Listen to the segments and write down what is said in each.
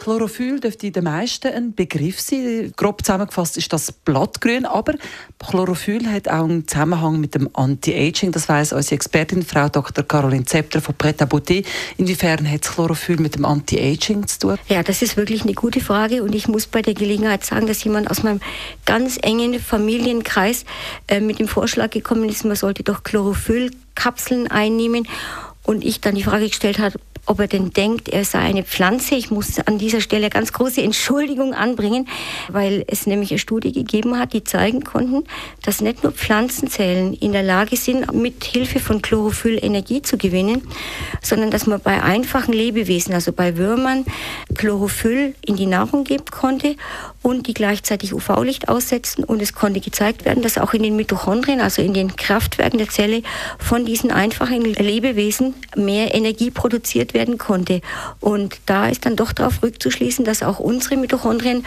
Chlorophyll dürfte den meisten ein Begriff sein. Grob zusammengefasst ist das Blattgrün, aber Chlorophyll hat auch einen Zusammenhang mit dem Anti-Aging. Das weiß unsere Expertin Frau Dr. Caroline Zepter von Pret Beauté. Inwiefern hat Chlorophyll mit dem Anti-Aging zu tun? Ja, das ist wirklich eine gute Frage und ich muss bei der Gelegenheit sagen, dass jemand aus meinem ganz engen Familienkreis äh, mit dem Vorschlag gekommen ist, man sollte doch Chlorophyllkapseln einnehmen und ich dann die Frage gestellt habe, ob er denn denkt, er sei eine Pflanze. Ich muss an dieser Stelle ganz große Entschuldigung anbringen, weil es nämlich eine Studie gegeben hat, die zeigen konnten, dass nicht nur Pflanzenzellen in der Lage sind, mit Hilfe von Chlorophyll Energie zu gewinnen, sondern dass man bei einfachen Lebewesen, also bei Würmern, Chlorophyll in die Nahrung geben konnte und die gleichzeitig UV-Licht aussetzen. Und es konnte gezeigt werden, dass auch in den Mitochondrien, also in den Kraftwerken der Zelle, von diesen einfachen Lebewesen mehr Energie produziert werden konnte. Und da ist dann doch darauf rückzuschließen, dass auch unsere Mitochondrien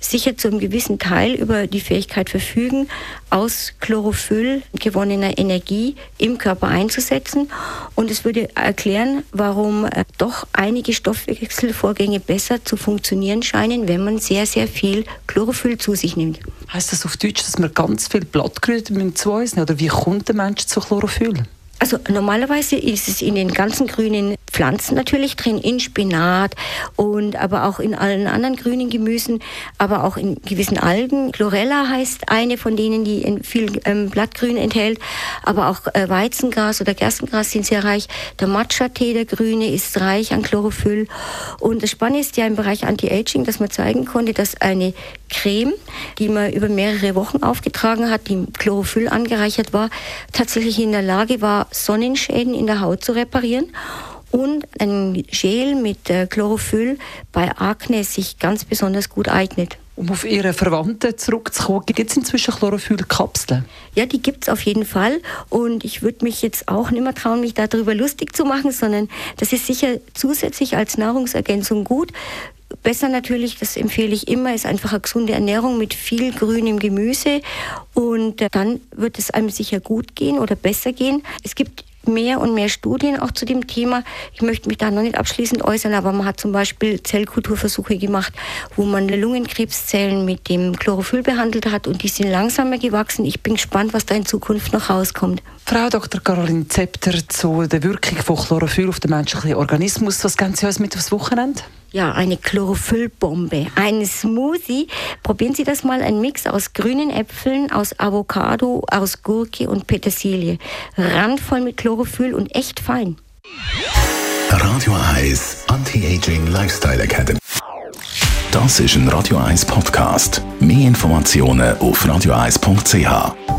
sicher zu einem gewissen Teil über die Fähigkeit verfügen, aus Chlorophyll gewonnener Energie im Körper einzusetzen. Und es würde erklären, warum äh, doch einige Stoffwechselvorgänge besser zu funktionieren scheinen, wenn man sehr, sehr viel Chlorophyll zu sich nimmt. Heißt das auf Deutsch, dass man ganz viel Blattgrün zu uns Oder wie kommt der Mensch zu Chlorophyll? Also normalerweise ist es in den ganzen grünen Pflanzen natürlich drin, in Spinat und aber auch in allen anderen grünen Gemüsen, aber auch in gewissen Algen. Chlorella heißt eine von denen, die viel ähm, Blattgrün enthält, aber auch äh, Weizengras oder Gerstengras sind sehr reich. Der Matcha-Tee, der grüne, ist reich an Chlorophyll. Und das Spannende ist ja im Bereich Anti-Aging, dass man zeigen konnte, dass eine Creme, die man über mehrere Wochen aufgetragen hat, die Chlorophyll angereichert war, tatsächlich in der Lage war, Sonnenschäden in der Haut zu reparieren und ein Gel mit äh, Chlorophyll bei Akne sich ganz besonders gut eignet. Um auf Ihre Verwandten zurückzukommen, gibt es inzwischen Chlorophyllkapseln? Ja, die gibt es auf jeden Fall. Und ich würde mich jetzt auch nicht mehr trauen, mich darüber lustig zu machen, sondern das ist sicher zusätzlich als Nahrungsergänzung gut. Besser natürlich, das empfehle ich immer, ist einfach eine gesunde Ernährung mit viel grünem Gemüse und äh, dann wird es einem sicher gut gehen oder besser gehen. Es gibt mehr und mehr Studien auch zu dem Thema. Ich möchte mich da noch nicht abschließend äußern, aber man hat zum Beispiel Zellkulturversuche gemacht, wo man Lungenkrebszellen mit dem Chlorophyll behandelt hat und die sind langsamer gewachsen. Ich bin gespannt, was da in Zukunft noch rauskommt. Frau Dr. Caroline Zepter zu der Wirkung von Chlorophyll auf den menschlichen Organismus. Was geben Sie uns mit aufs Wochenende? Ja, eine Chlorophyllbombe, ein Smoothie. Probieren Sie das mal, ein Mix aus grünen Äpfeln, aus Avocado, aus Gurke und Petersilie. Randvoll mit Chlorophyll und echt fein. Radio 1 Anti-Aging Lifestyle Academy. Das ist ein Radio 1 Podcast. Mehr Informationen auf radio1.ch.